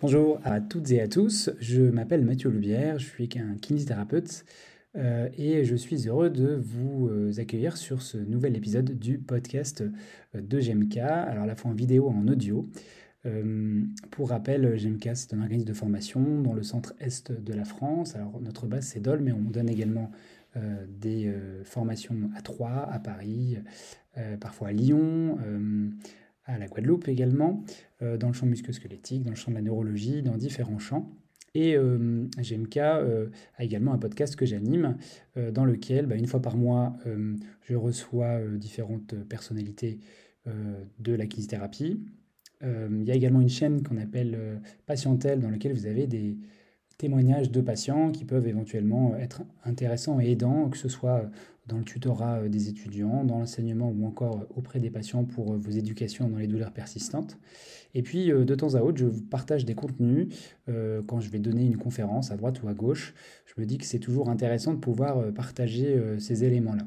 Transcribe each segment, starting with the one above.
Bonjour à toutes et à tous, je m'appelle Mathieu Loubière, je suis un kinésithérapeute euh, et je suis heureux de vous euh, accueillir sur ce nouvel épisode du podcast euh, de GMK, alors à la fois en vidéo et en audio. pour rappel, GMK c'est un organisme de formation dans le centre est de la France. Alors notre base c'est Dole, mais on donne également des formations à Troyes, à Paris, parfois à Lyon à la Guadeloupe également, euh, dans le champ musculo-squelettique, dans le champ de la neurologie, dans différents champs. Et euh, GMK euh, a également un podcast que j'anime, dans lequel, bah, une fois par mois, je reçois différentes personnalités de la kinésithérapie. Il y a également une chaîne qu'on appelle Patientelle, dans laquelle vous avez des témoignages de patients qui peuvent éventuellement être intéressants et aidants, que ce soit dans le tutorat euh, des étudiants, dans l'enseignement ou encore euh, auprès des patients pour euh, vos éducations dans les douleurs persistantes. Et puis, de temps à autre, je partage des contenus quand je vais donner une conférence à droite ou à gauche. Je me dis que c'est toujours intéressant de pouvoir partager ces éléments-là.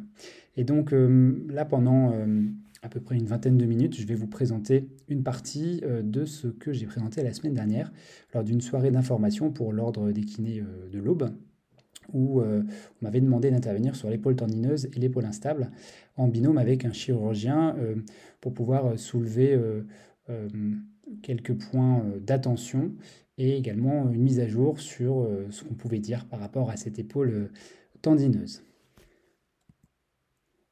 Et donc, là, pendant à peu près une vingtaine de minutes, je vais vous présenter une partie de ce que j'ai présenté la semaine dernière lors d'une soirée d'information pour l'ordre des kinés de l'Aube où euh, on m'avait demandé d'intervenir sur l'épaule tendineuse et l'épaule instable en binôme avec un chirurgien euh, pour pouvoir euh, soulever quelques points d'attention et également une mise à jour sur ce qu'on pouvait dire par rapport à cette épaule tendineuse.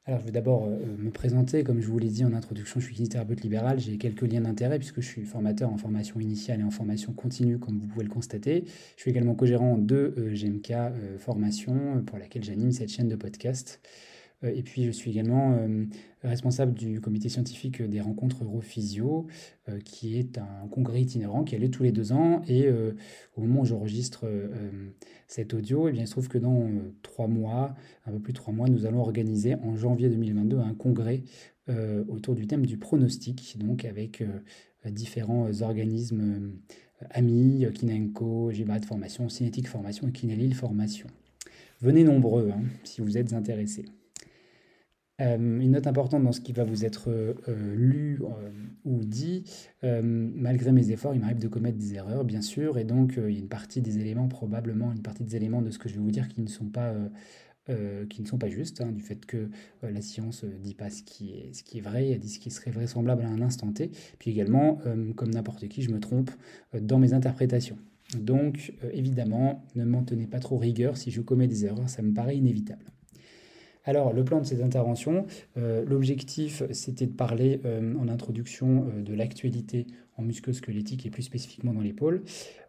Alors, je vais d'abord euh, me présenter. Comme je vous l'ai dit en introduction, je suis kinésithérapeute libéral. J'ai quelques liens d'intérêt puisque je suis formateur en formation initiale et en formation continue, comme vous pouvez le constater. Je suis également co-gérant de euh, GMK euh, Formation, pour laquelle j'anime cette chaîne de podcast. Euh, et puis, je suis également euh, responsable du comité scientifique des rencontres Europhysio, euh, qui est un congrès itinérant qui a lieu tous les deux ans. Et au moment où j'enregistre cet audio, eh bien, il se trouve que dans trois mois, un peu plus de trois mois, nous allons organiser en janvier 2022 un congrès autour du thème du pronostic, donc avec différents organismes amis, Kinenco, Gibrat Formation, Cinétique Formation et Kinelil Formation. Venez nombreux hein, si vous êtes intéressés. Euh, une note importante dans ce qui va vous être euh, lu euh, ou dit, malgré mes efforts, il m'arrive de commettre des erreurs, bien sûr, et donc il y a une partie des éléments, probablement une partie des éléments de ce que je vais vous dire qui ne sont pas, qui ne sont pas justes, hein, du fait que la science ne dit pas ce qui, est, ce qui est vrai, elle dit ce qui serait vraisemblable à un instant T, puis également, comme n'importe qui, je me trompe dans mes interprétations. Donc, évidemment, ne m'en tenez pas trop rigueur, si je commets des erreurs, ça me paraît inévitable. Alors, le plan de cette intervention, euh, l'objectif, c'était de parler euh, en introduction euh, de l'actualité en musculo-squelettique et plus spécifiquement dans l'épaule,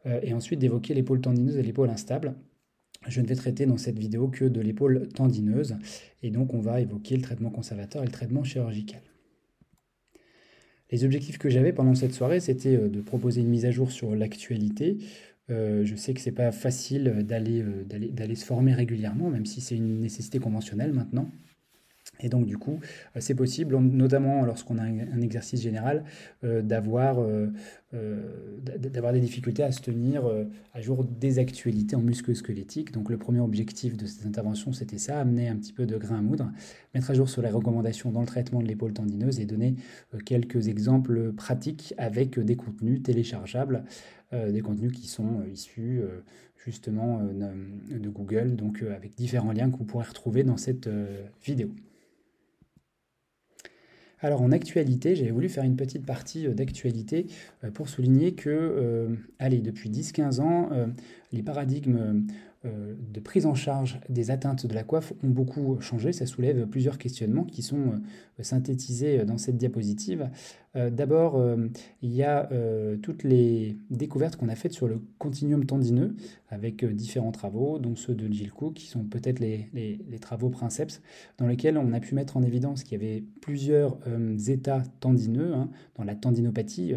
et ensuite d'évoquer l'épaule tendineuse et l'épaule instable. Je ne vais traiter dans cette vidéo que de l'épaule tendineuse, et donc on va évoquer le traitement conservateur et le traitement chirurgical. Les objectifs que j'avais pendant cette soirée, c'était de proposer une mise à jour sur l'actualité, euh, je sais que c'est pas facile euh, euh, d'aller se former régulièrement, même si c'est une nécessité conventionnelle maintenant. Et donc du coup, c'est possible, notamment lorsqu'on a un, exercice général, d'avoir des difficultés à se tenir à jour des actualités en musculo-squelettique. Donc le premier objectif de cette intervention, c'était ça, amener un petit peu de grain à moudre, mettre à jour sur les recommandations dans le traitement de l'épaule tendineuse et donner quelques exemples pratiques avec des contenus téléchargeables euh, des contenus qui sont euh, issus euh, justement de Google, donc avec différents liens que vous pourrez retrouver dans cette vidéo. Alors en actualité, j'avais voulu faire une petite partie d'actualité pour souligner que, allez, depuis 10-15 ans, les paradigmes euh, de prise en charge des atteintes de la coiffe ont beaucoup changé. Ça soulève plusieurs questionnements qui sont euh, synthétisés dans cette diapositive. Euh, d'abord, il y a toutes les découvertes qu'on a faites sur le continuum tendineux avec différents travaux, dont ceux de Jill Cook, qui sont peut-être les, travaux Princeps, dans lesquels on a pu mettre en évidence qu'il y avait plusieurs états tendineux hein, dans la tendinopathie.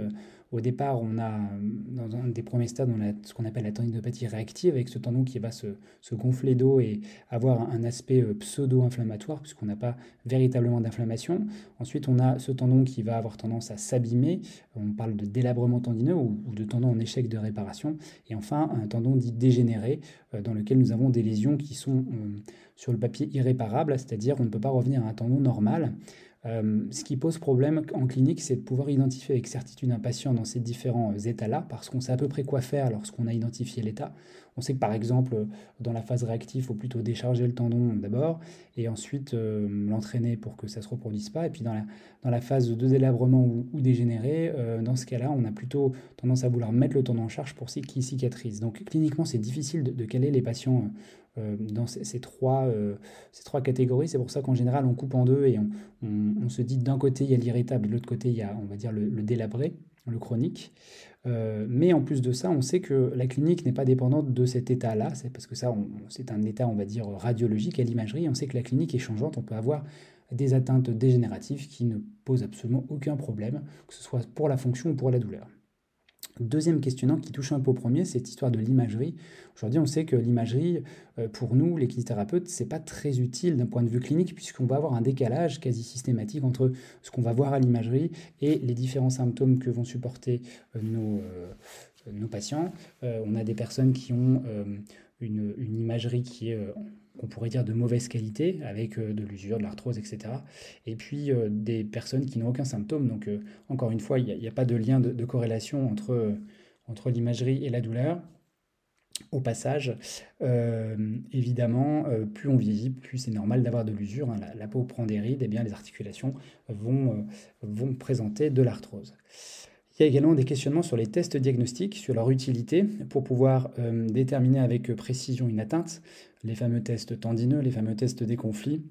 Au départ, on a, dans un des premiers stades, ce qu'on appelle la tendinopathie réactive, avec ce tendon qui va se, gonfler d'eau et avoir un aspect euh, pseudo-inflammatoire, puisqu'on n'a pas véritablement d'inflammation. Ensuite, on a ce tendon qui va avoir tendance à s'abîmer. On parle de délabrement tendineux ou, de tendon en échec de réparation. Et enfin, un tendon dit dégénéré, euh, dans lequel nous avons des lésions qui sont euh, sur le papier irréparables, c'est-à-dire on ne peut pas revenir à un tendon normal. Ce qui pose problème en clinique, c'est de pouvoir identifier avec certitude un patient dans ces différents états-là, parce qu'on sait à peu près quoi faire lorsqu'on a identifié l'état. On sait que par exemple, dans la phase réactive, il faut plutôt décharger le tendon d'abord et ensuite euh, l'entraîner pour que ça ne se reproduise pas. Et puis dans la, phase de délabrement ou, ou dégénéré, euh, dans ce cas-là, on a plutôt tendance à vouloir mettre le tendon en charge pour qu'il cicatrise. Donc cliniquement, c'est difficile de, caler les patients euh, dans ces, trois, catégories. C'est pour ça qu'en général, on coupe en deux et on, se dit d'un côté, il y a l'irritable, de l'autre côté, il y a, on va dire, le délabré le chronique. Euh, mais en plus de ça, on sait que la clinique n'est pas dépendante de cet état-là, c'est parce que ça, c'est un état, on va dire, radiologique à l'imagerie. On sait que la clinique est changeante, on peut avoir des atteintes dégénératives qui ne posent absolument aucun problème, que ce soit pour la fonction ou pour la douleur. Deuxième questionnement qui touche un peu au premier, c'est cette histoire de l'imagerie. Aujourd'hui, on sait que l'imagerie, euh, pour nous, les kinésithérapeutes, c'est pas très utile d'un point de vue clinique, puisqu'on va avoir un décalage quasi systématique entre ce qu'on va voir à l'imagerie et les différents symptômes que vont supporter euh, nos, euh, nos patients. on a des personnes qui ont une, une, imagerie qui est qu'on pourrait dire de mauvaise qualité, avec euh, de l'usure, de l'arthrose, etc. Et puis euh, des personnes qui n'ont aucun symptôme. Donc, euh, encore une fois, il n'y a, pas de lien de, corrélation entre, l'imagerie et la douleur. Au passage, évidemment, plus on vieillit, plus c'est normal d'avoir de l'usure. Hein. La, peau prend des rides, et bien les articulations vont, vont présenter de l'arthrose. Il y a également des questionnements sur les tests diagnostiques, sur leur utilité pour pouvoir déterminer avec précision une atteinte les fameux tests tendineux, les fameux tests des conflits,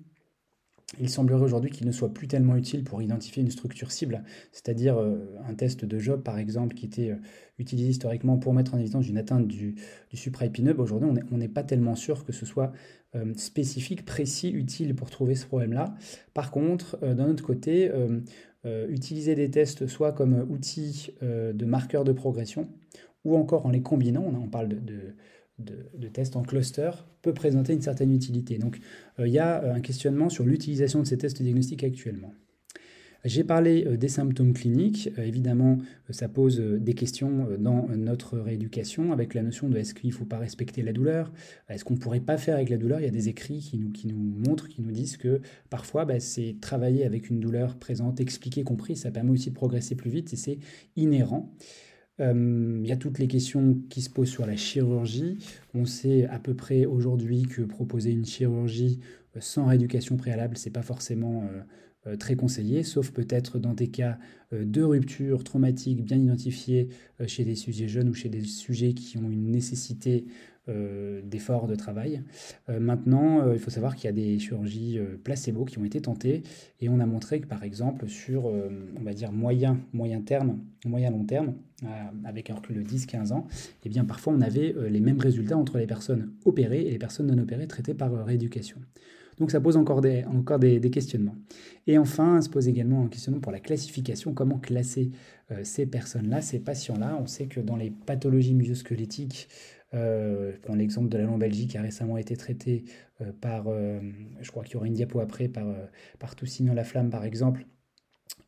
il semblerait aujourd'hui qu'il ne soit plus tellement utile pour identifier une structure cible, c'est-à-dire euh, un test de job par exemple qui était euh, utilisé historiquement pour mettre en évidence une atteinte du, du supraépineux. Aujourd'hui, on n'est pas tellement sûr que ce soit euh, spécifique, précis, utile pour trouver ce problème-là. Par contre, d'un autre côté, utiliser des tests soit comme outil de marqueur de progression ou encore en les combinant, on, parle de tests en cluster peut présenter une certaine utilité. Donc euh, il y a euh, un questionnement sur l'utilisation de ces tests diagnostiques actuellement. J'ai parlé euh, des symptômes cliniques. évidemment, ça pose des questions dans notre rééducation avec la notion de est-ce qu'il ne faut pas respecter la douleur? Est-ce qu'on ne pourrait pas faire avec la douleur? Il y a des écrits qui nous, montrent, qui nous disent que parfois, bah, c'est travailler avec une douleur présente, expliquée, comprise. Ça permet aussi de progresser plus vite et c'est inhérent. Euh, il y a toutes les questions qui se posent sur la chirurgie. On sait à peu près aujourd'hui que proposer une chirurgie euh, sans rééducation préalable, c'est pas forcément euh, très conseillé, sauf peut-être dans des cas de rupture traumatique bien identifiés chez des sujets jeunes ou chez des sujets qui ont une nécessité euh, d'efforts de travail. Euh, maintenant, euh, il faut savoir qu'il y a des chirurgies placebo qui ont été tentées et on a montré que par exemple sur, on va dire, moyen, moyen terme, moyen long terme, avec un recul de 10-15 ans, eh bien parfois on avait les mêmes résultats entre les personnes opérées et les personnes non opérées traitées par rééducation. Donc ça pose encore des, encore questionnements. Et enfin, se pose également un questionnement pour la classification, comment classer ces personnes-là, ces patients-là? On sait que dans les pathologies musculosquelettiques, euh, je l'exemple de la lombalgie qui a récemment été traitée euh, par, euh, je crois qu'il y aura une diapo après, par, par la flamme par exemple,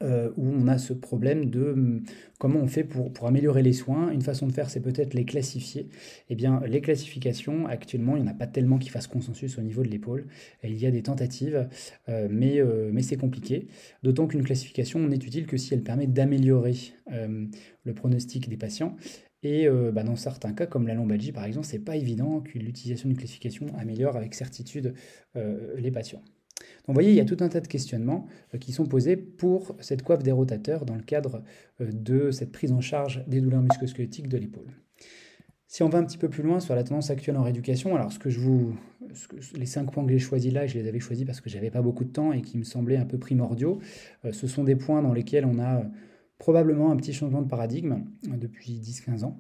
où on a ce problème de hum, comment on fait pour, améliorer les soins. Une façon de faire, c'est peut-être les classifier. Eh bien, les classifications, actuellement, il n'y en a pas tellement qui fassent consensus au niveau de l'épaule. Il y a des tentatives, mais, mais c'est compliqué. D'autant qu'une classification n'est utile que si elle permet d'améliorer le pronostic des patients. Et euh, bah, dans certains cas, comme la lombalgie par exemple, c'est pas évident que l'utilisation d'une classification améliore avec certitude euh, les patients. Vous voyez, il y a tout un tas de questionnements euh, qui sont posés pour cette coiffe des rotateurs dans le cadre de cette prise en charge des douleurs musculosquelettiques de l'épaule. Si on va un petit peu plus loin sur la tendance actuelle en rééducation, alors que je vous, les cinq points que j'ai choisis là, je les avais choisis parce que j'avais pas beaucoup de temps et qui me semblaient un peu primordiaux. ce sont des points dans lesquels on a probablement un petit changement de paradigme euh, depuis 10-15 ans.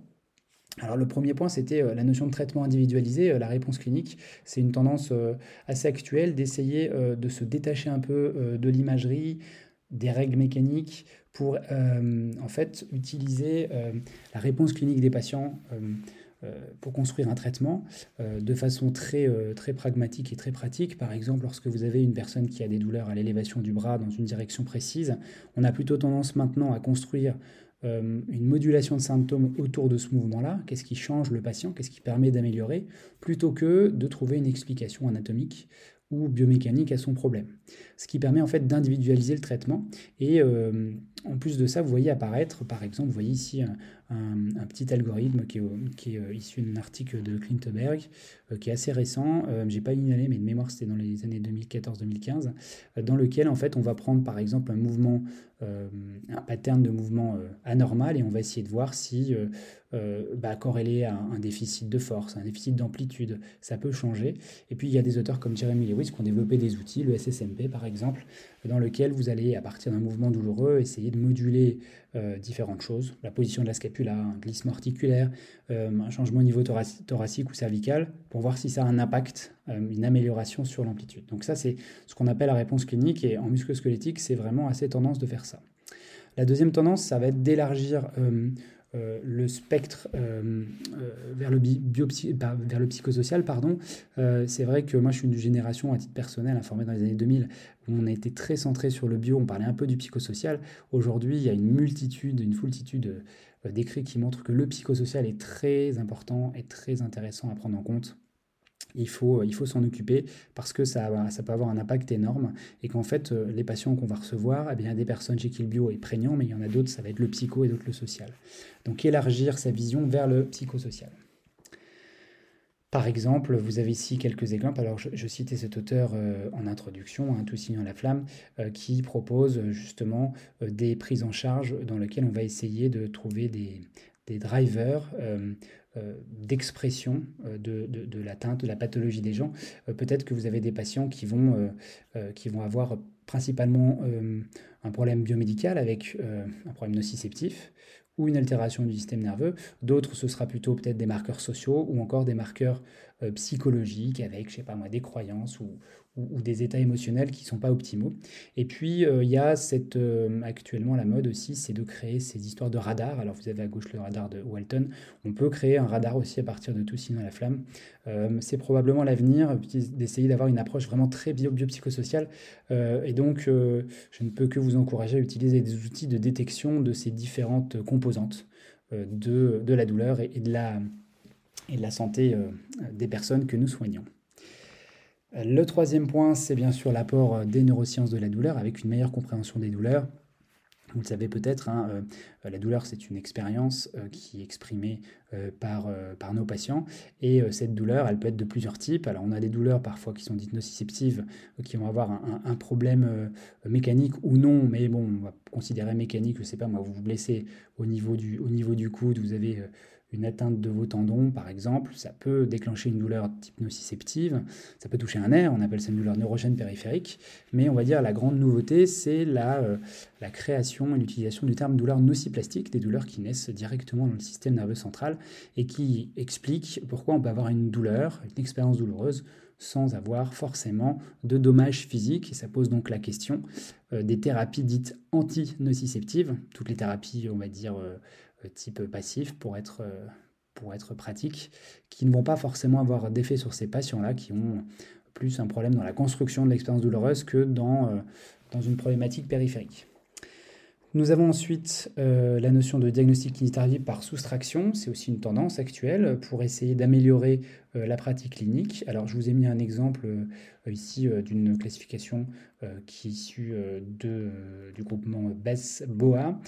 Alors le premier point, c'était euh, la notion de traitement individualisé, euh, la réponse clinique. C'est une tendance assez actuelle d'essayer de se détacher un peu de l'imagerie, des règles mécaniques pour en fait utiliser la réponse clinique des patients euh, pour construire un traitement euh, de façon euh, très pragmatique et très pratique. Par exemple, lorsque vous avez une personne qui a des douleurs à l'élévation du bras dans une direction précise, on a plutôt tendance maintenant à construire une modulation de symptômes autour de ce mouvement-là, qu'est-ce qui change le patient, qu'est-ce qui permet d'améliorer, plutôt que de trouver une explication anatomique ou biomécanique à son problème. Ce qui permet en fait d'individualiser le traitement. Et euh, en plus de ça, vous voyez apparaître, par exemple, vous voyez ici un, petit algorithme qui est, euh, issu d'un article de Klinteberg, euh, qui est assez récent. J'ai pas une année, mais de mémoire, c'était dans les années 2014-2015, dans lequel en fait on va prendre par exemple un mouvement, un pattern de mouvement anormal et on va essayer de voir si bah, corrélé à un déficit de force, un déficit d'amplitude, ça peut changer. Et puis il y a des auteurs comme Jeremy Lewis qui ont développé des outils, le SSMP par exemple, dans lequel vous allez, à partir d'un mouvement douloureux, essayer de moduler euh, différentes choses. La position de la scapula, un glissement articulaire, euh, un changement au niveau thoracique ou cervical, pour voir si ça a un impact, euh, une amélioration sur l'amplitude. Donc ça, c'est ce qu'on appelle la réponse clinique, et en musculosquelettique, c'est vraiment assez tendance de faire ça. La deuxième tendance, ça va être d'élargir euh, le spectre euh, euh, vers, le vers le psychosocial. Pardon. c'est vrai que moi, je suis une génération, à titre personnel, informée dans les années 2000, où on a été très centré sur le bio, on parlait un peu du psychosocial. Aujourd'hui, il y a une multitude, une foultitude d'écrits qui montrent que le psychosocial est très important et très intéressant à prendre en compte il faut, il faut s'en occuper parce que ça, peut avoir un impact énorme et qu'en fait, euh, les patients qu'on va recevoir, eh bien, des personnes chez qui le bio est prégnant, mais il y en a d'autres, ça va être le psycho et d'autres le social. Donc élargir sa vision vers le psychosocial. Par exemple, vous avez ici quelques exemples. Alors, je, citais cet auteur euh, en introduction, hein, Tout la flamme, euh, qui propose justement des prises en charge dans lesquelles on va essayer de trouver des, drivers euh, d'expression euh, de, l'atteinte, de la pathologie des gens. Euh, peut-être que vous avez des patients qui vont, qui vont avoir principalement un problème biomédical avec un problème nociceptif ou une altération du système nerveux. D'autres, ce sera plutôt peut-être des marqueurs sociaux ou encore des marqueurs psychologiques avec, je sais pas moi, des croyances ou, ou, des états émotionnels qui ne sont pas optimaux. Et puis, euh, il y a cette, euh, actuellement la mode aussi, c'est de créer ces histoires de radars. Alors, vous avez à gauche le radar de Walton. On peut créer un radar aussi à partir de tout sinon la flamme. Euh, c'est probablement l'avenir d'essayer d'avoir une approche vraiment très bio biopsychosociale. et donc, je ne peux que vous encourager à utiliser des outils de détection de ces différentes composantes de, de, la douleur et, de la, et de la santé des personnes que nous soignons. Le troisième point, c'est bien sûr l'apport euh, des neurosciences de la douleur avec une meilleure compréhension des douleurs. Vous le savez peut-être, hein, euh, la douleur, c'est une expérience euh, qui est exprimée par, par nos patients. Et cette douleur, elle peut être de plusieurs types. Alors, on a des douleurs parfois qui sont dites nociceptives, qui vont avoir un, problème mécanique ou non, mais bon, on va considérer mécanique, je ne sais pas, moi, vous vous blessez au niveau du, au niveau du coude, vous avez une atteinte de vos tendons, par exemple, ça peut déclencher une douleur type nociceptive, ça peut toucher un nerf, on appelle ça une douleur neurogène périphérique, mais on va dire la grande nouveauté, c'est la, euh, la création et l'utilisation du terme douleur nociplastique, des douleurs qui naissent directement dans le système nerveux central et qui expliquent pourquoi on peut avoir une douleur, une expérience douloureuse, sans avoir forcément de dommages physiques. Et ça pose donc la question euh, des thérapies dites anti-nociceptives, toutes les thérapies, on va dire, euh, type passif pour être, euh, pour être pratique, qui ne vont pas forcément avoir d'effet sur ces patients-là, qui ont plus un problème dans la construction de l'expérience douloureuse que dans, euh, dans une problématique périphérique. Nous avons ensuite euh, la notion de diagnostic kinésithérapie par soustraction. C'est aussi une tendance actuelle pour essayer d'améliorer euh, la pratique clinique. Alors, je vous ai mis un exemple euh, ici d'une classification qui est issue de, du groupement BES-BOA,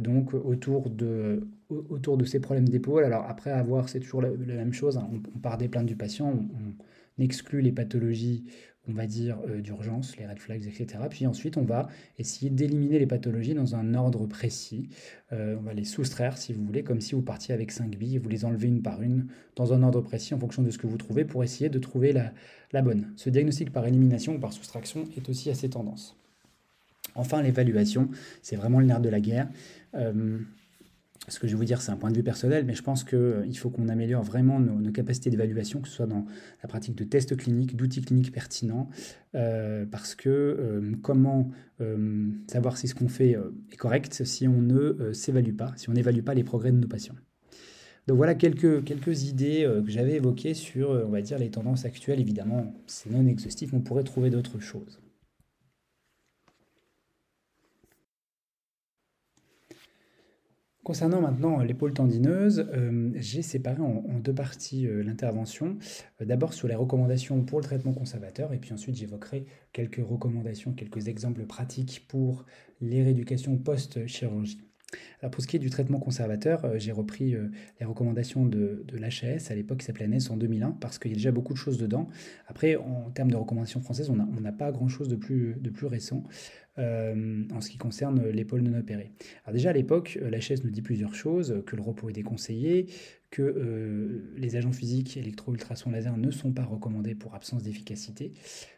donc autour de, autour de ces problèmes d'épaule. Alors, après avoir, c'est toujours la, même chose. Hein. On, part des plaintes du patient, on exclut les pathologies on va dire, euh, d'urgence, les red flags, etc. Puis ensuite, on va essayer d'éliminer les pathologies dans un ordre précis. Euh, on va les soustraire, si vous voulez, comme si vous partiez avec 5 billes et vous les enlevez une par une dans un ordre précis en fonction de ce que vous trouvez pour essayer de trouver la, bonne. Ce diagnostic par élimination ou par soustraction est aussi assez tendance. Enfin, l'évaluation, c'est vraiment le nerf de la guerre. Euh, ce que je vais vous dire, c'est un point de vue personnel, mais je pense qu'il euh, faut qu'on améliore vraiment nos, capacités d'évaluation, que ce soit dans la pratique de tests cliniques, d'outils cliniques pertinents, euh, parce que euh, comment savoir si ce qu'on fait est correct si on ne s'évalue pas, si on n'évalue pas les progrès de nos patients. Donc voilà quelques, quelques idées que j'avais évoquées sur, on va dire, les tendances actuelles. Évidemment, c'est non exhaustif, on pourrait trouver d'autres choses. Concernant maintenant l'épaule tendineuse, euh, j'ai séparé en, deux parties euh, l'intervention. Euh, d'abord sur les recommandations pour le traitement conservateur, et puis ensuite j'évoquerai quelques recommandations, quelques exemples pratiques pour les rééducations post-chirurgie. Alors pour ce qui est du traitement conservateur, euh, j'ai repris euh, les recommandations de, de l'HAS à l'époque qui s'appelait NES en 2001 parce qu'il y a déjà beaucoup de choses dedans. Après, en termes de recommandations françaises, on n'a pas grand-chose de plus, de plus récent euh, en ce qui concerne l'épaule non opérée. Alors déjà à l'époque, l'HAS nous dit plusieurs choses, que le repos est déconseillé, que les agents physiques électro-ultrasons laser ne sont pas recommandés pour absence d'efficacité,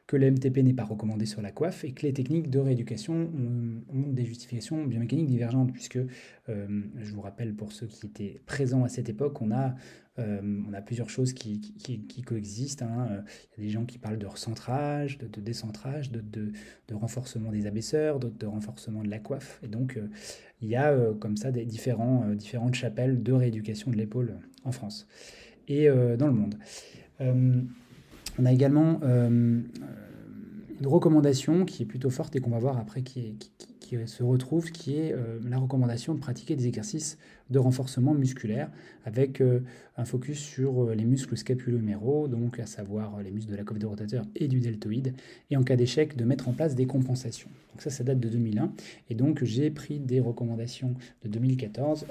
que le MTP n'est pas recommandé sur la coiffe et que les techniques de rééducation ont, des justifications biomécaniques divergentes, puisque euh, je vous rappelle pour ceux qui étaient présents à cette époque, on a, euh, on a plusieurs choses qui, qui, coexistent. Hein. Il y a des gens qui parlent de recentrage, de, décentrage, de, de, renforcement des abaisseurs, d'autres de renforcement de la coiffe. Et donc euh, il y a comme ça des différents, différentes chapelles de rééducation de l'épaule en France et dans le monde. On a également euh, une recommandation qui est plutôt forte et qu'on va voir après qui, se retrouve, qui est euh, la recommandation de pratiquer des exercices de renforcement musculaire avec euh, un focus sur les muscles scapuloméraux, donc à savoir les muscles de la coiffe de rotateur et du deltoïde, et en cas d'échec de mettre en place des compensations. Donc ça, ça date de 2001, et donc j'ai pris des recommandations de 2014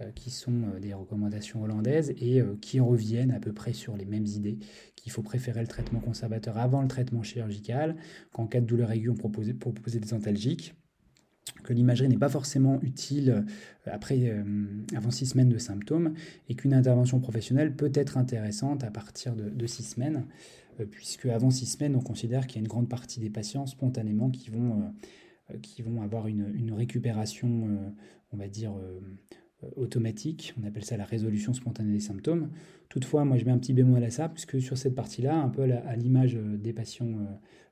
euh, qui sont euh, des recommandations hollandaises et euh, qui reviennent à peu près sur les mêmes idées, qu'il faut préférer le traitement conservateur avant le traitement chirurgical, qu'en cas de douleur aiguë, on propose, proposer des antalgiques, que l'imagerie n'est pas forcément utile après, avant six semaines de symptômes et qu'une intervention professionnelle peut être intéressante à partir de, six semaines, puisque avant six semaines, on considère qu'il y a une grande partie des patients spontanément qui vont, qui vont avoir une, une récupération, on va dire, euh, automatique, on appelle ça la résolution spontanée des symptômes. Toutefois, moi je mets un petit bémol à ça, puisque sur cette partie-là, un peu à l'image euh, des patients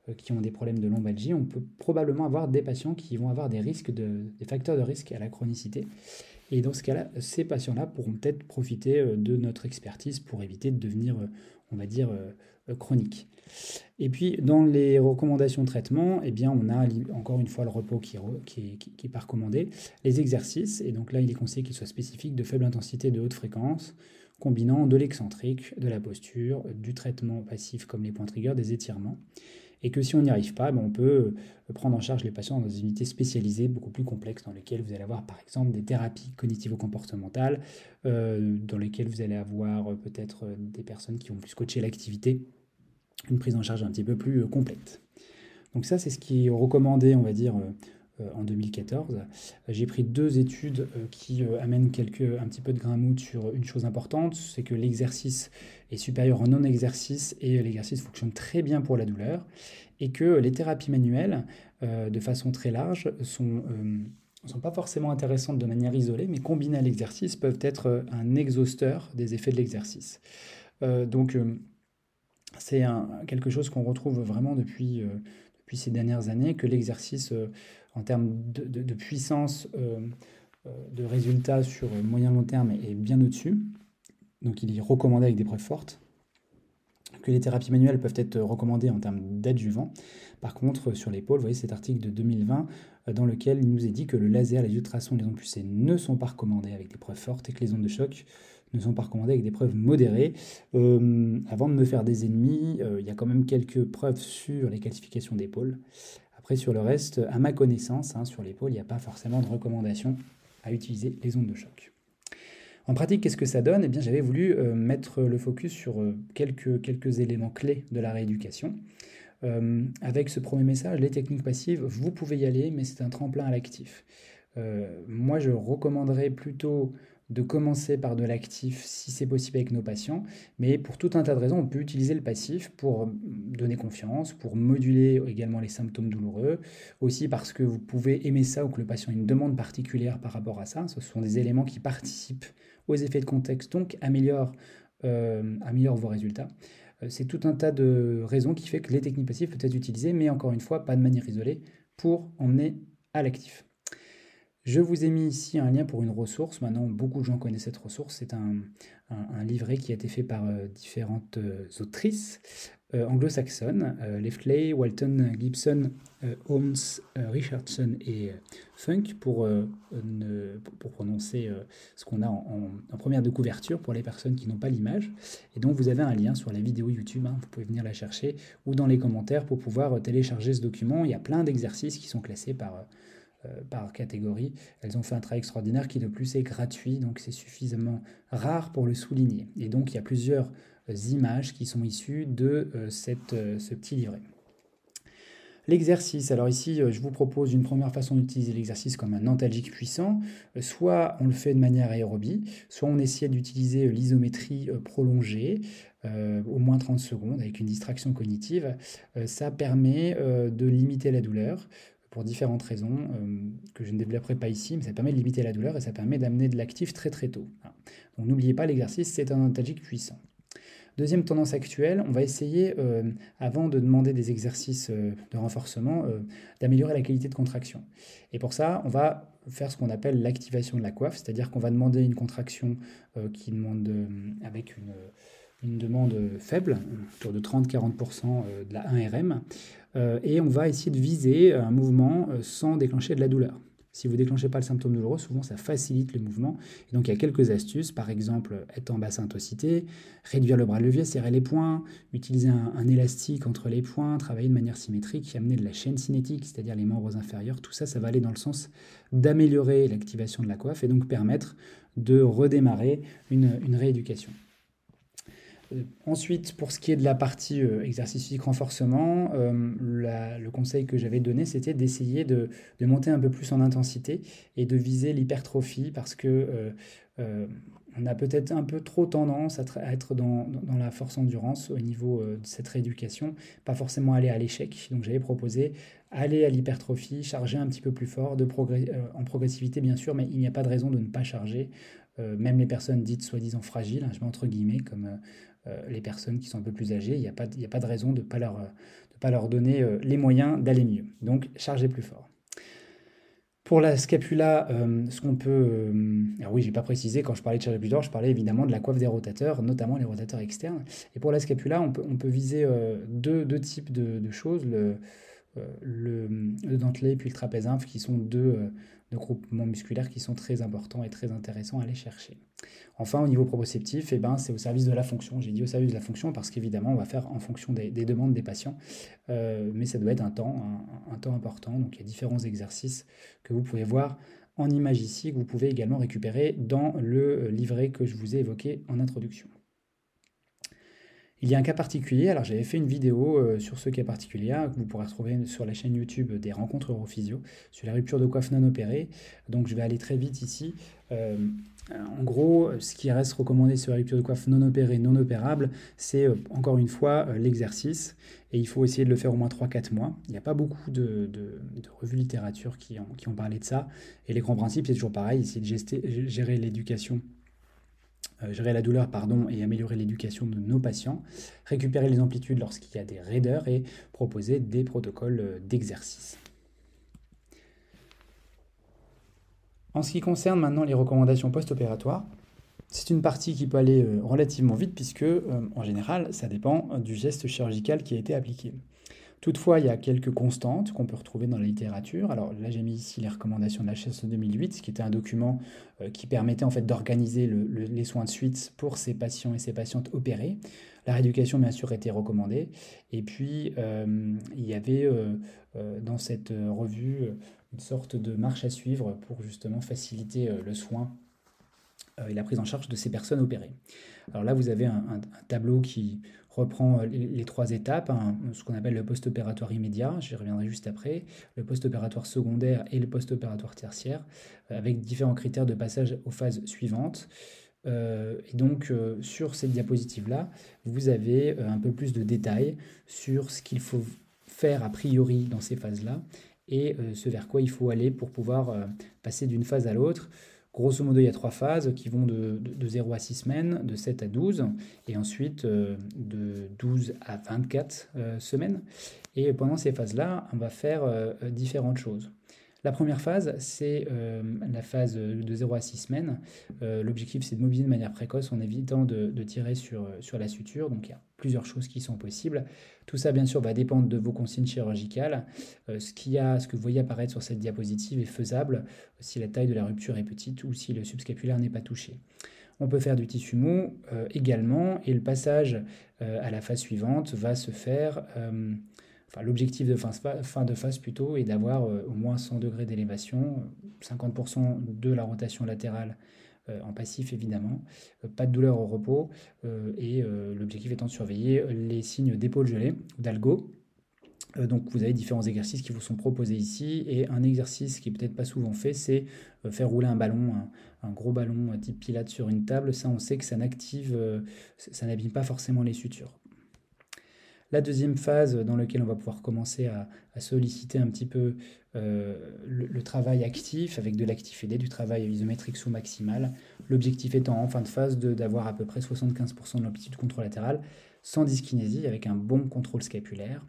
euh, qui ont des problèmes de lombalgie, on peut probablement avoir des patients qui vont avoir des risques, de, des facteurs de risque à la chronicité. Et dans ce cas-là, ces patients-là pourront peut-être profiter de notre expertise pour éviter de devenir, on va dire, chroniques. Et puis, dans les recommandations de traitement, eh bien, on a encore une fois le repos qui, est pas recommandé, les exercices, et donc là, il est conseillé qu'ils soient spécifiques de faible intensité, de haute fréquence, combinant de l'excentrique, de la posture, du traitement passif comme les points trigger, des étirements. Et que si on n'y arrive pas, ben, on peut euh, prendre en charge les patients dans des unités spécialisées beaucoup plus complexes, dans lesquelles vous allez avoir par exemple des thérapies cognitivo-comportementales, euh, dans lesquelles vous allez avoir euh, peut-être des personnes qui vont plus coacher l'activité une prise en charge un petit peu plus euh, complète. Donc ça, c'est ce qui est recommandé, on va dire, euh, euh, en 2014. J'ai pris deux études qui amènent quelques, un petit peu de grain mout sur une chose importante, c'est que l'exercice est supérieur en non-exercice et l'exercice fonctionne très bien pour la douleur, et que les thérapies manuelles, de façon très large, sont ne sont pas forcément intéressantes de manière isolée, mais combinées à l'exercice peuvent être un exhausteur des effets de l'exercice. donc c'est quelque chose qu'on retrouve vraiment depuis, euh, ces dernières années, que l'exercice euh, en termes de, puissance euh, de résultats sur moyen long terme est bien au-dessus. Donc il est recommandé avec des preuves fortes. Que les thérapies manuelles peuvent être recommandées en termes d'adjuvant. Par contre, sur l'épaule, vous voyez cet article de 2020 dans lequel il nous est dit que le laser, les ultrasons, les ondes pulsées ne sont pas recommandés avec des preuves fortes et que les ondes de choc ne sont pas recommandées avec des preuves modérées. Euh, avant de me faire des ennemis, euh, il y a quand même quelques preuves sur les calcifications d'épaule. Après, sur le reste, à ma connaissance, hein, sur l'épaule, il n'y a pas forcément de recommandation à utiliser les ondes de choc. En pratique, qu'est-ce que ça donne? Eh bien, j'avais voulu euh, mettre le focus sur quelques, quelques éléments clés de la rééducation. avec ce premier message, les techniques passives, vous pouvez y aller, mais c'est un tremplin à l'actif. moi, je recommanderais plutôt de commencer par de l'actif si c'est possible avec nos patients, mais pour tout un tas de raisons, on peut utiliser le passif pour euh, donner confiance, pour moduler également les symptômes douloureux, aussi parce que vous pouvez aimer ça ou que le patient a une demande particulière par rapport à ça. Ce sont des éléments qui participent aux effets de contexte, donc améliorent, euh, vos résultats. Euh, c'est tout un tas de raisons qui fait que les techniques passives peuvent être utilisées, mais encore une fois, pas de manière isolée, pour emmener à l'actif. Je vous ai mis ici un lien pour une ressource. Maintenant, beaucoup de gens connaissent cette ressource. C'est un, livret qui a été fait par euh, différentes euh, autrices anglo-saxonnes, Leftley, Walton, Gibson, Holmes, Richardson et Funk pour, prononcer ce qu'on a en, première de couverture pour les personnes qui n'ont pas l'image. Et donc vous avez un lien sur la vidéo YouTube, hein, vous pouvez venir la chercher, ou dans les commentaires pour pouvoir télécharger ce document. Il y a plein d'exercices qui sont classés par euh, par catégorie. Elles ont fait un travail extraordinaire qui de plus est gratuit, donc c'est suffisamment rare pour le souligner. Et donc il y a plusieurs euh, images qui sont issues de euh, ce petit livret. L'exercice, alors ici je vous propose une première façon d'utiliser l'exercice comme un antalgique puissant. Soit on le fait de manière aérobie, soit on essaie d'utiliser l'isométrie prolongée, au moins 30 secondes avec une distraction cognitive. ça permet de limiter la douleur, pour différentes raisons euh, que je ne développerai pas ici, mais ça permet de limiter la douleur et ça permet d'amener de l'actif très très tôt. Donc n'oubliez pas, l'exercice, c'est un antalgique puissant. Deuxième tendance actuelle, on va essayer, euh, avant de demander des exercices euh, de renforcement, d'améliorer la qualité de contraction. Et pour ça, on va faire ce qu'on appelle l'activation de la coiffe, c'est-à-dire qu'on va demander une contraction qui demande avec une demande faible, autour de 30-40% de la 1RM, euh, et on va essayer de viser un mouvement euh, sans déclencher de la douleur. Si vous déclenchez pas le symptôme douloureux, souvent ça facilite le mouvement. Et donc il y a quelques astuces, par exemple être en basse intensité, réduire le bras levier, serrer les poings, utiliser un, élastique entre les poings, travailler de manière symétrique, amener de la chaîne cinétique, c'est-à-dire les membres inférieurs. Tout ça, ça va aller dans le sens d'améliorer l'activation de la coiffe et donc permettre de redémarrer une rééducation. Euh, ensuite, pour ce qui est de la partie euh, exercice physique renforcement, euh, le conseil que j'avais donné, c'était d'essayer de, monter un peu plus en intensité et de viser l'hypertrophie parce que on a peut-être un peu trop tendance à, être dans, la force endurance au niveau de cette rééducation, pas forcément aller à l'échec. Donc j'avais proposé aller à l'hypertrophie, charger un petit peu plus fort, de en progressivité bien sûr, mais il n'y a pas de raison de ne pas charger. même les personnes dites soi-disant fragiles, hein, je mets entre guillemets, comme les personnes qui sont un peu plus âgées, il n'y a, pas, a pas de raison de ne pas, leur, de pas leur donner euh, les moyens d'aller mieux. Donc, chargez plus fort. Pour la scapula, euh, ce qu'on peut... alors oui, je n'ai pas précisé, quand je parlais de charger plus je parlais évidemment de la coiffe des rotateurs, notamment les rotateurs externes. Et pour la scapula, on peut, viser deux, types de, choses, le, dentelé puis le trapèze qui sont deux de groupements musculaires qui sont très importants et très intéressants à aller chercher. Enfin, au niveau proprioceptif, eh ben, c'est au service de la fonction. J'ai dit au service de la fonction parce qu'évidemment, on va faire en fonction des, demandes des patients, euh, mais ça doit être un temps, un, temps important. Donc, il y a différents exercices que vous pouvez voir en image ici, que vous pouvez également récupérer dans le livret que je vous ai évoqué en introduction. Il y a un cas particulier, alors j'avais fait une vidéo euh, sur ce cas particulier que vous pourrez retrouver sur la chaîne YouTube des rencontres Europhysio sur la rupture de coiffe non opérée. Donc je vais aller très vite ici. Euh, en gros, ce qui reste recommandé sur la rupture de coiffe non opérée, non opérable, c'est euh, encore une fois l'exercice. Et il faut essayer de le faire au moins 3-4 mois. Il n'y a pas beaucoup de, revues littérature qui ont, qui parlé de ça. Et les grands principes, c'est toujours pareil, c'est de gérer l'éducation gérer la douleur pardon, et améliorer l'éducation de nos patients, récupérer les amplitudes lorsqu'il y a des raideurs et proposer des protocoles euh, d'exercice. En ce qui concerne maintenant les recommandations post-opératoires, c'est une partie qui peut aller euh, relativement vite puisque en général ça dépend du geste chirurgical qui a été appliqué. Toutefois, il y a quelques constantes qu'on peut retrouver dans la littérature. Alors là, j'ai mis ici les recommandations de la HSE 2008, qui était un document euh, qui permettait en fait d'organiser les soins de suite pour ces patients et ces patientes opérés. La rééducation, bien sûr, était recommandée. Et puis, euh, il y avait euh, dans cette revue une sorte de marche à suivre pour justement faciliter le soin et la prise en charge de ces personnes opérées. Alors là, vous avez un tableau qui reprend euh, les, trois étapes, ce qu'on appelle le post-opératoire immédiat, j'y reviendrai juste après, le post-opératoire secondaire et le post-opératoire tertiaire, euh, avec différents critères de passage aux phases suivantes. Euh, et donc sur cette diapositive-là, vous avez un peu plus de détails sur ce qu'il faut faire a priori dans ces phases-là et ce vers quoi il faut aller pour pouvoir passer d'une phase à l'autre. Grosso modo, il y a trois phases qui vont de, 0 à 6 semaines, de 7 à 12, et ensuite euh, de 12 à 24 euh, semaines. Et pendant ces phases-là, on va faire euh, différentes choses. La première phase, c'est la phase de 0 à 6 semaines. L'objectif, c'est de mobiliser de manière précoce en évitant de, tirer sur, sur, la suture. Donc, il y a plusieurs choses qui sont possibles. Tout ça, bien sûr, va dépendre de vos consignes chirurgicales. Euh, ce, que vous voyez apparaître sur cette diapositive est faisable si la taille de la rupture est petite ou si le subscapulaire n'est pas touché. On peut faire du tissu mou également, et le passage à la phase suivante va se faire l'objectif de fin, de phase plutôt est d'avoir euh, au moins 100 degrés d'élévation, 50% de la rotation latérale euh, en passif évidemment, euh, pas de douleur au repos, et l'objectif étant de surveiller les signes d'épaule gelée, d'algo. donc vous avez différents exercices qui vous sont proposés ici, et un exercice qui est peut-être pas souvent fait, c'est faire rouler un ballon, un, gros ballon type pilate sur une table. Ça, on sait que ça n'active, ça n'abîme pas forcément les sutures. La deuxième phase dans laquelle on va pouvoir commencer à, solliciter un petit peu euh, le, travail actif avec de l'actif aidé, du travail isométrique sous maximal. L'objectif étant en fin de phase d'avoir à peu près 75% de l'amplitude contralatérale sans dyskinésie, avec un bon contrôle scapulaire.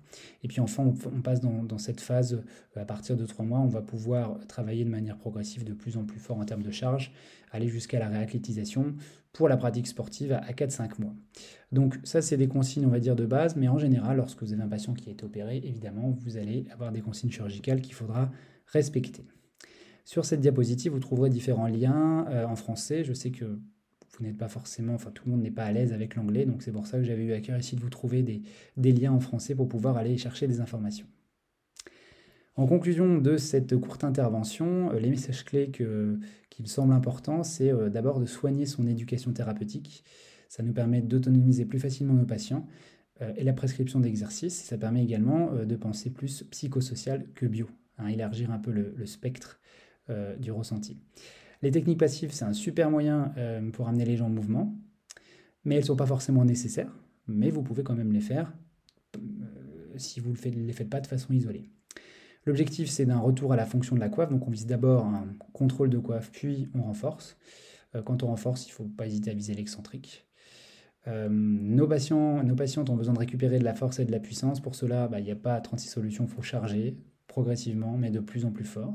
Et puis enfin, on, passe dans, cette phase, euh, à partir de trois mois, on va pouvoir travailler de manière progressive de plus en plus fort en termes de charge, aller jusqu'à la réathlétisation pour la pratique sportive à 4-5 mois. Donc ça, c'est des consignes, on va dire, de base, mais en général, lorsque vous avez un patient qui a été opéré, évidemment, vous allez avoir des consignes chirurgicales qu'il faudra respecter. Sur cette diapositive, vous trouverez différents liens euh, en français. Je sais que vous n'êtes pas forcément, enfin tout le monde n'est pas à l'aise avec l'anglais, donc c'est pour ça que j'avais eu à cœur ici de vous trouver des, liens en français pour pouvoir aller chercher des informations. En conclusion de cette courte intervention, euh, les messages clés qui me semblent importants, c'est euh, d'abord de soigner son éducation thérapeutique. Ça nous permet d'autonomiser plus facilement nos patients euh, et la prescription d'exercices. Ça permet également de penser plus psychosocial que bio, hein, élargir un peu le, spectre du ressenti. Les techniques passives, c'est un super moyen euh, pour amener les gens en mouvement, mais elles ne sont pas forcément nécessaires, mais vous pouvez quand même les faire euh, si vous ne les faites pas de façon isolée. L'objectif, c'est d'un retour à la fonction de la coiffe, donc on vise d'abord un contrôle de coiffe, puis on renforce. Euh, quand on renforce, il ne faut pas hésiter à viser l'excentrique. nos, patients, nos patientes ont besoin de récupérer de la force et de la puissance. Pour cela, bah, il n'y a pas 36 solutions, il faut charger progressivement, mais de plus en plus fort.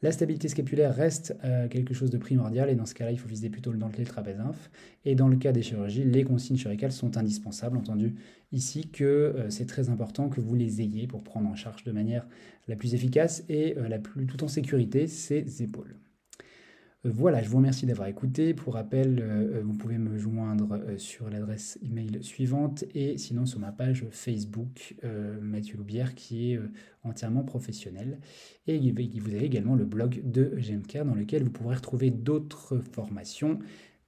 La stabilité scapulaire reste euh, quelque chose de primordial et dans ce cas-là, il faut viser plutôt le dentelé, le. Et dans le cas des chirurgies, les consignes chirurgicales sont indispensables. Entendu ici que euh, c'est très important que vous les ayez pour prendre en charge de manière la plus efficace et euh, la plus tout en sécurité ces épaules. Voilà, je vous remercie d'avoir écouté. Pour rappel, euh, vous pouvez me joindre euh, sur l'adresse email suivante et sinon sur ma page Facebook euh, Mathieu Loubière qui est entièrement professionnel. Et vous avez également le blog de GMK dans lequel vous pourrez retrouver d'autres formations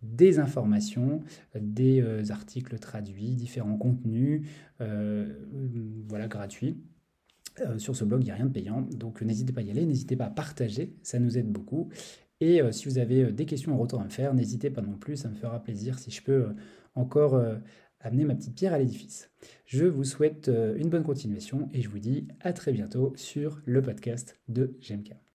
des informations, des articles traduits, différents contenus, voilà, gratuits. sur ce blog, il n'y a rien de payant, donc n'hésitez pas à y aller, n'hésitez pas à partager, ça nous aide beaucoup. Et euh, si vous avez euh, des questions en retour à me faire, n'hésitez pas non plus, ça me fera plaisir si je peux euh, encore amener ma petite pierre à l'édifice. Je vous souhaite une bonne continuation et je vous dis à très bientôt sur le podcast de GMK.